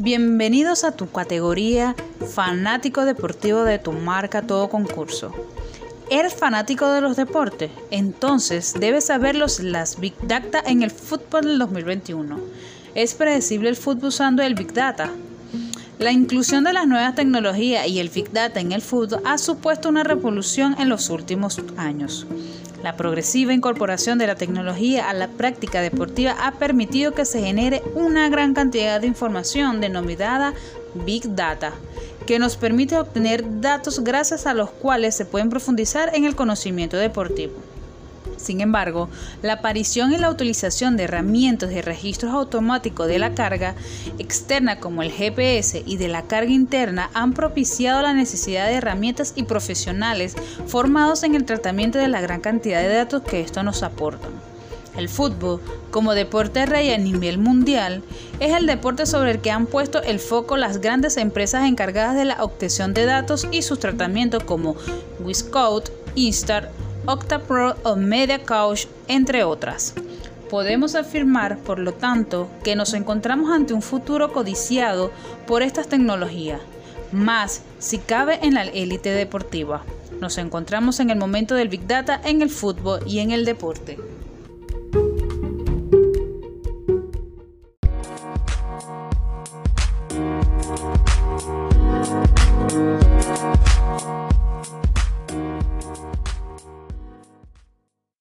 Bienvenidos a tu categoría fanático deportivo de tu marca todo concurso. ¿Eres fanático de los deportes? Entonces debes saber las Big Data en el fútbol del 2021. ¿Es predecible el fútbol usando el Big Data? La inclusión de las nuevas tecnologías y el Big Data en el fútbol ha supuesto una revolución en los últimos años. La progresiva incorporación de la tecnología a la práctica deportiva ha permitido que se genere una gran cantidad de información denominada Big Data, que nos permite obtener datos gracias a los cuales se pueden profundizar en el conocimiento deportivo. Sin embargo, la aparición y la utilización de herramientas de registros automáticos de la carga externa como el GPS y de la carga interna han propiciado la necesidad de herramientas y profesionales formados en el tratamiento de la gran cantidad de datos que esto nos aportan. El fútbol, como deporte rey a nivel mundial, es el deporte sobre el que han puesto el foco las grandes empresas encargadas de la obtención de datos y sus tratamientos como Wiscode, Instar, OctaPro o MediaCouch, entre otras. Podemos afirmar, por lo tanto, que nos encontramos ante un futuro codiciado por estas tecnologías, más si cabe en la élite deportiva. Nos encontramos en el momento del Big Data en el fútbol y en el deporte.